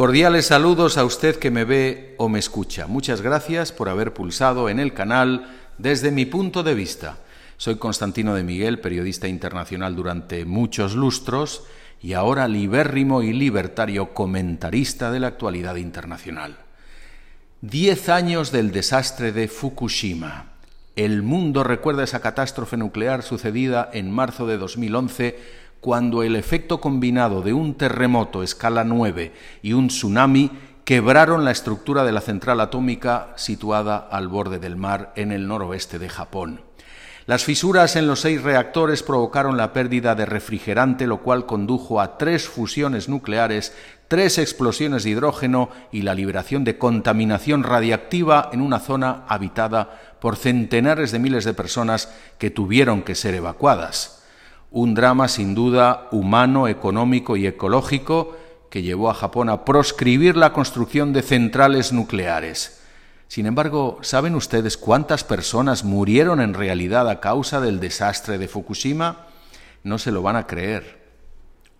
Cordiales saludos a usted que me ve o me escucha. Muchas gracias por haber pulsado en el canal desde mi punto de vista. Soy Constantino de Miguel, periodista internacional durante muchos lustros y ahora libérrimo y libertario comentarista de la actualidad internacional. Diez años del desastre de Fukushima. El mundo recuerda esa catástrofe nuclear sucedida en marzo de 2011 cuando el efecto combinado de un terremoto escala 9 y un tsunami quebraron la estructura de la central atómica situada al borde del mar en el noroeste de Japón. Las fisuras en los seis reactores provocaron la pérdida de refrigerante, lo cual condujo a tres fusiones nucleares, tres explosiones de hidrógeno y la liberación de contaminación radiactiva en una zona habitada por centenares de miles de personas que tuvieron que ser evacuadas. Un drama sin duda humano, económico y ecológico que llevó a Japón a proscribir la construcción de centrales nucleares. Sin embargo, ¿saben ustedes cuántas personas murieron en realidad a causa del desastre de Fukushima? No se lo van a creer.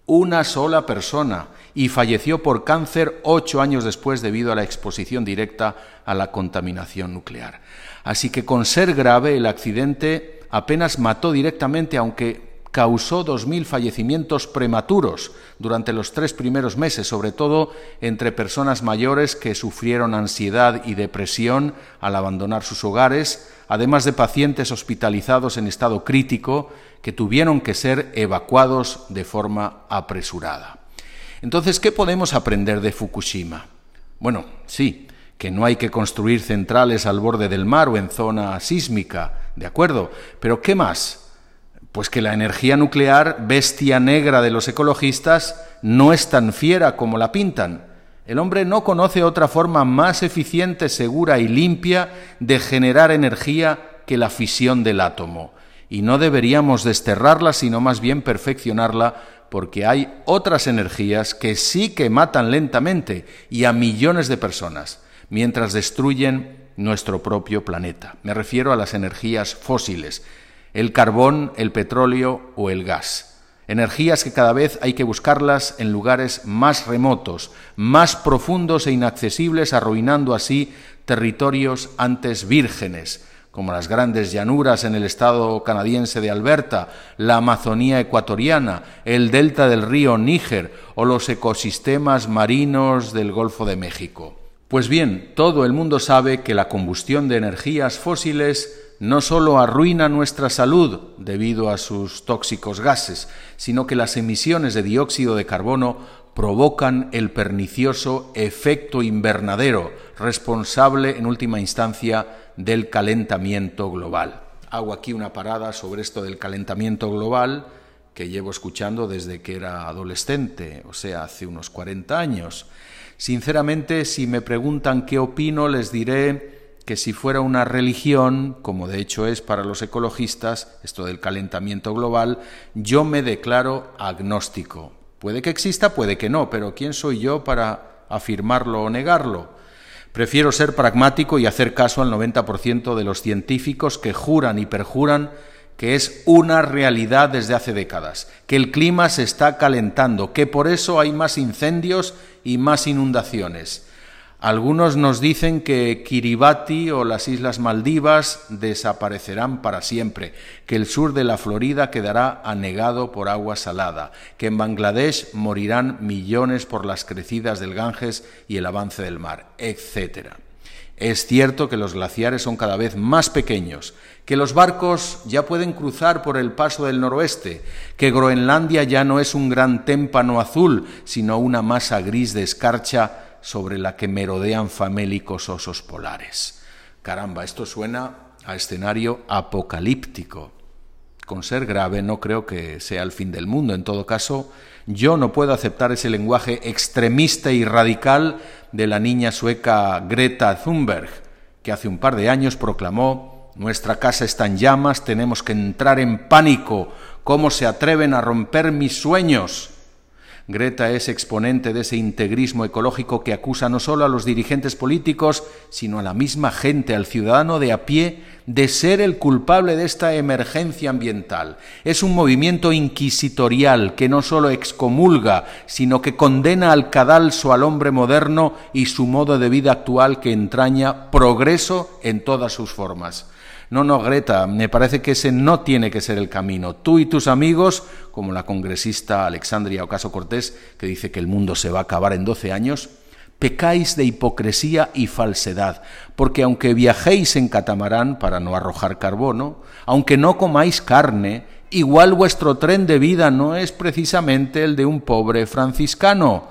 Una sola persona y falleció por cáncer ocho años después debido a la exposición directa a la contaminación nuclear. Así que con ser grave el accidente apenas mató directamente, aunque causó 2.000 fallecimientos prematuros durante los tres primeros meses, sobre todo entre personas mayores que sufrieron ansiedad y depresión al abandonar sus hogares, además de pacientes hospitalizados en estado crítico que tuvieron que ser evacuados de forma apresurada. Entonces, ¿qué podemos aprender de Fukushima? Bueno, sí, que no hay que construir centrales al borde del mar o en zona sísmica, de acuerdo, pero ¿qué más? Pues que la energía nuclear, bestia negra de los ecologistas, no es tan fiera como la pintan. El hombre no conoce otra forma más eficiente, segura y limpia de generar energía que la fisión del átomo. Y no deberíamos desterrarla, sino más bien perfeccionarla, porque hay otras energías que sí que matan lentamente y a millones de personas, mientras destruyen nuestro propio planeta. Me refiero a las energías fósiles, el carbón, el petróleo o el gas. Energías que cada vez hay que buscarlas en lugares más remotos, más profundos e inaccesibles, arruinando así territorios antes vírgenes, como las grandes llanuras en el estado canadiense de Alberta, la Amazonía ecuatoriana, el delta del río Níger o los ecosistemas marinos del Golfo de México. Pues bien, todo el mundo sabe que la combustión de energías fósiles no solo arruina nuestra salud debido a sus tóxicos gases, sino que las emisiones de dióxido de carbono provocan el pernicioso efecto invernadero, responsable en última instancia del calentamiento global. Hago aquí una parada sobre esto del calentamiento global que llevo escuchando desde que era adolescente, o sea, hace unos 40 años. Sinceramente, si me preguntan qué opino, les diré que si fuera una religión, como de hecho es para los ecologistas, esto del calentamiento global, yo me declaro agnóstico. Puede que exista, puede que no, pero ¿quién soy yo para afirmarlo o negarlo? Prefiero ser pragmático y hacer caso al 90% de los científicos que juran y perjuran que es una realidad desde hace décadas, que el clima se está calentando, que por eso hay más incendios y más inundaciones algunos nos dicen que Kiribati o las Islas Maldivas desaparecerán para siempre, que el sur de la Florida quedará anegado por agua salada, que en Bangladesh morirán millones por las crecidas del Ganges y el avance del mar, etc. Es cierto que los glaciares son cada vez más pequeños, que los barcos ya pueden cruzar por el paso del noroeste, que Groenlandia ya no es un gran témpano azul, sino una masa gris de escarcha sobre la que merodean famélicos osos polares. Caramba, esto suena a escenario apocalíptico. Con ser grave no creo que sea el fin del mundo. En todo caso, yo no puedo aceptar ese lenguaje extremista y radical de la niña sueca Greta Thunberg, que hace un par de años proclamó Nuestra casa está en llamas, tenemos que entrar en pánico. ¿Cómo se atreven a romper mis sueños? Greta es exponente de ese integrismo ecológico que acusa no solo a los dirigentes políticos, sino a la misma gente, al ciudadano de a pie, de ser el culpable de esta emergencia ambiental. Es un movimiento inquisitorial que no solo excomulga, sino que condena al cadalso al hombre moderno y su modo de vida actual que entraña progreso en todas sus formas. No, no, Greta, me parece que ese no tiene que ser el camino. Tú y tus amigos, como la congresista Alexandria Ocaso Cortés, que dice que el mundo se va a acabar en 12 años, pecáis de hipocresía y falsedad, porque aunque viajéis en catamarán para no arrojar carbono, aunque no comáis carne, igual vuestro tren de vida no es precisamente el de un pobre franciscano.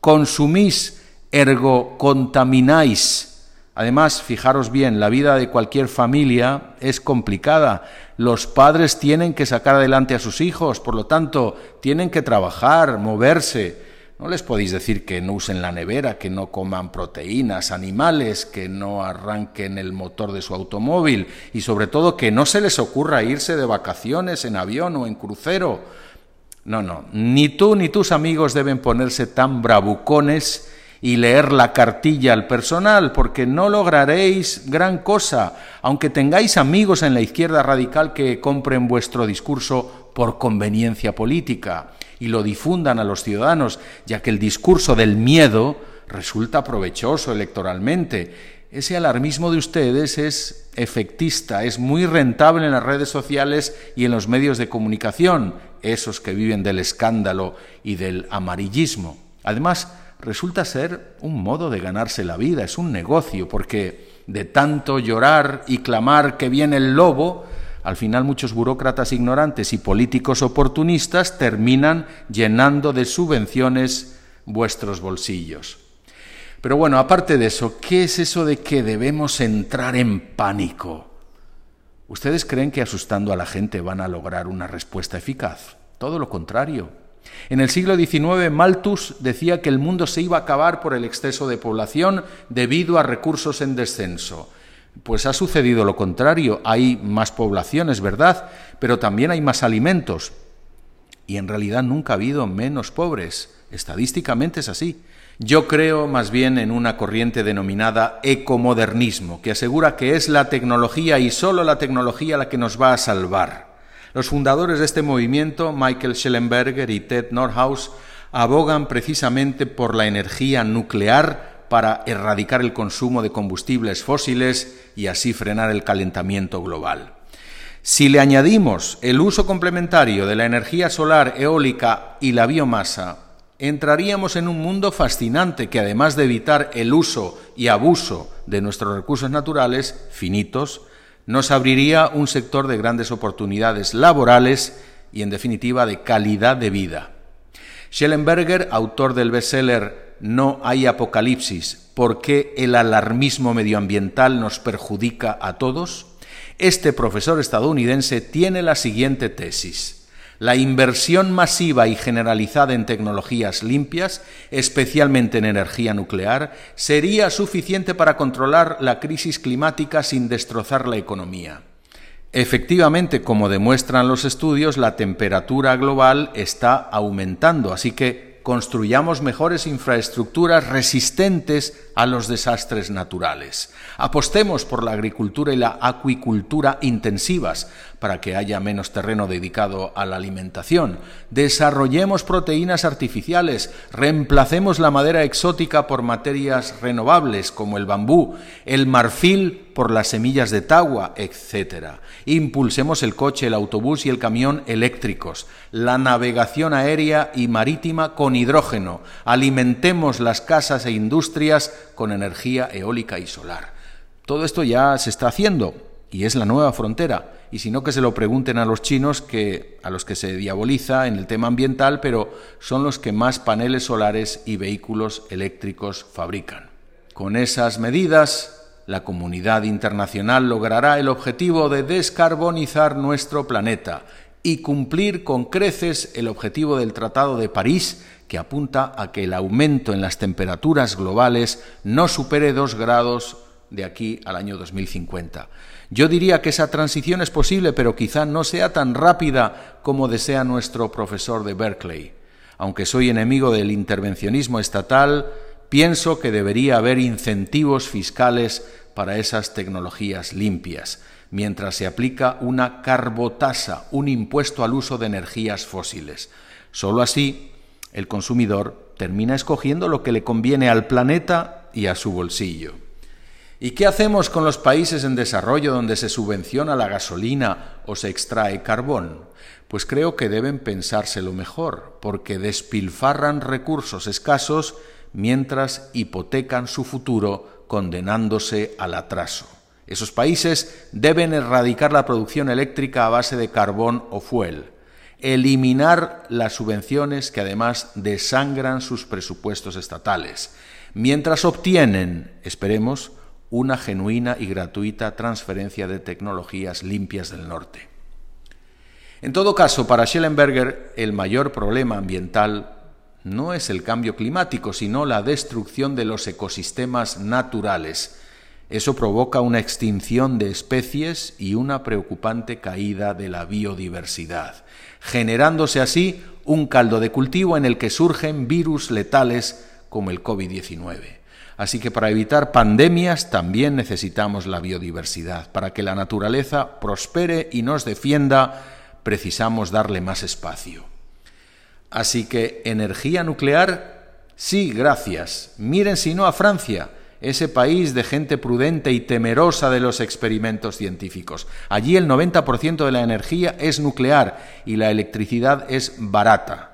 Consumís, ergo contamináis Además, fijaros bien, la vida de cualquier familia es complicada. Los padres tienen que sacar adelante a sus hijos, por lo tanto, tienen que trabajar, moverse. No les podéis decir que no usen la nevera, que no coman proteínas animales, que no arranquen el motor de su automóvil y sobre todo que no se les ocurra irse de vacaciones en avión o en crucero. No, no, ni tú ni tus amigos deben ponerse tan bravucones y leer la cartilla al personal, porque no lograréis gran cosa, aunque tengáis amigos en la izquierda radical que compren vuestro discurso por conveniencia política y lo difundan a los ciudadanos, ya que el discurso del miedo resulta provechoso electoralmente. Ese alarmismo de ustedes es efectista, es muy rentable en las redes sociales y en los medios de comunicación, esos que viven del escándalo y del amarillismo. Además, resulta ser un modo de ganarse la vida, es un negocio, porque de tanto llorar y clamar que viene el lobo, al final muchos burócratas ignorantes y políticos oportunistas terminan llenando de subvenciones vuestros bolsillos. Pero bueno, aparte de eso, ¿qué es eso de que debemos entrar en pánico? ¿Ustedes creen que asustando a la gente van a lograr una respuesta eficaz? Todo lo contrario. En el siglo XIX, Malthus decía que el mundo se iba a acabar por el exceso de población debido a recursos en descenso. Pues ha sucedido lo contrario, hay más poblaciones, ¿verdad? Pero también hay más alimentos. Y en realidad nunca ha habido menos pobres. Estadísticamente es así. Yo creo más bien en una corriente denominada ecomodernismo, que asegura que es la tecnología y solo la tecnología la que nos va a salvar. Los fundadores de este movimiento, Michael Schellenberger y Ted Nordhaus, abogan precisamente por la energía nuclear para erradicar el consumo de combustibles fósiles y así frenar el calentamiento global. Si le añadimos el uso complementario de la energía solar, eólica y la biomasa, entraríamos en un mundo fascinante que además de evitar el uso y abuso de nuestros recursos naturales finitos, nos abriría un sector de grandes oportunidades laborales y, en definitiva, de calidad de vida. Schellenberger, autor del bestseller No hay apocalipsis, ¿por qué el alarmismo medioambiental nos perjudica a todos? Este profesor estadounidense tiene la siguiente tesis. La inversión masiva y generalizada en tecnologías limpias, especialmente en energía nuclear, sería suficiente para controlar la crisis climática sin destrozar la economía. Efectivamente, como demuestran los estudios, la temperatura global está aumentando, así que construyamos mejores infraestructuras resistentes a los desastres naturales. Apostemos por la agricultura y la acuicultura intensivas para que haya menos terreno dedicado a la alimentación. Desarrollemos proteínas artificiales, reemplacemos la madera exótica por materias renovables como el bambú, el marfil por las semillas de tagua, etc. Impulsemos el coche, el autobús y el camión eléctricos, la navegación aérea y marítima con hidrógeno. Alimentemos las casas e industrias con energía eólica y solar. Todo esto ya se está haciendo y es la nueva frontera. Y si no, que se lo pregunten a los chinos, que, a los que se diaboliza en el tema ambiental, pero son los que más paneles solares y vehículos eléctricos fabrican. Con esas medidas, la comunidad internacional logrará el objetivo de descarbonizar nuestro planeta y cumplir con creces el objetivo del Tratado de París que apunta a que el aumento en las temperaturas globales no supere dos grados de aquí al año 2050. Yo diría que esa transición es posible, pero quizá no sea tan rápida como desea nuestro profesor de Berkeley. Aunque soy enemigo del intervencionismo estatal, pienso que debería haber incentivos fiscales para esas tecnologías limpias, mientras se aplica una carbotasa, un impuesto al uso de energías fósiles. Solo así el consumidor termina escogiendo lo que le conviene al planeta y a su bolsillo. ¿Y qué hacemos con los países en desarrollo donde se subvenciona la gasolina o se extrae carbón? Pues creo que deben pensárselo mejor, porque despilfarran recursos escasos mientras hipotecan su futuro condenándose al atraso. Esos países deben erradicar la producción eléctrica a base de carbón o fuel, eliminar las subvenciones que además desangran sus presupuestos estatales, mientras obtienen, esperemos, una genuina y gratuita transferencia de tecnologías limpias del norte. En todo caso, para Schellenberger, el mayor problema ambiental no es el cambio climático, sino la destrucción de los ecosistemas naturales. Eso provoca una extinción de especies y una preocupante caída de la biodiversidad, generándose así un caldo de cultivo en el que surgen virus letales como el COVID-19. Así que para evitar pandemias también necesitamos la biodiversidad. Para que la naturaleza prospere y nos defienda, precisamos darle más espacio. Así que energía nuclear, sí, gracias. Miren si no a Francia, ese país de gente prudente y temerosa de los experimentos científicos. Allí el 90% de la energía es nuclear y la electricidad es barata.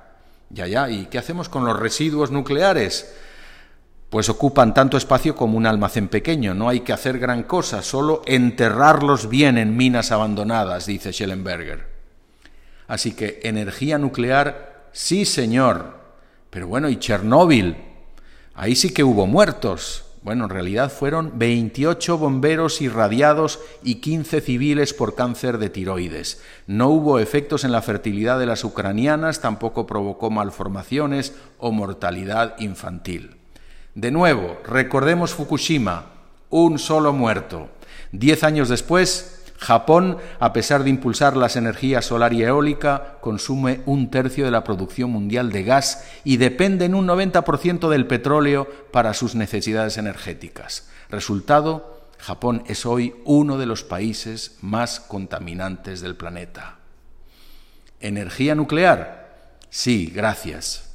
Ya, ya, ¿y qué hacemos con los residuos nucleares? pues ocupan tanto espacio como un almacén pequeño. No hay que hacer gran cosa, solo enterrarlos bien en minas abandonadas, dice Schellenberger. Así que energía nuclear, sí señor. Pero bueno, ¿y Chernóbil? Ahí sí que hubo muertos. Bueno, en realidad fueron 28 bomberos irradiados y 15 civiles por cáncer de tiroides. No hubo efectos en la fertilidad de las ucranianas, tampoco provocó malformaciones o mortalidad infantil. De nuevo, recordemos Fukushima, un solo muerto. Diez años después, Japón, a pesar de impulsar las energías solar y eólica, consume un tercio de la producción mundial de gas y depende en un 90% del petróleo para sus necesidades energéticas. Resultado, Japón es hoy uno de los países más contaminantes del planeta. ¿Energía nuclear? Sí, gracias.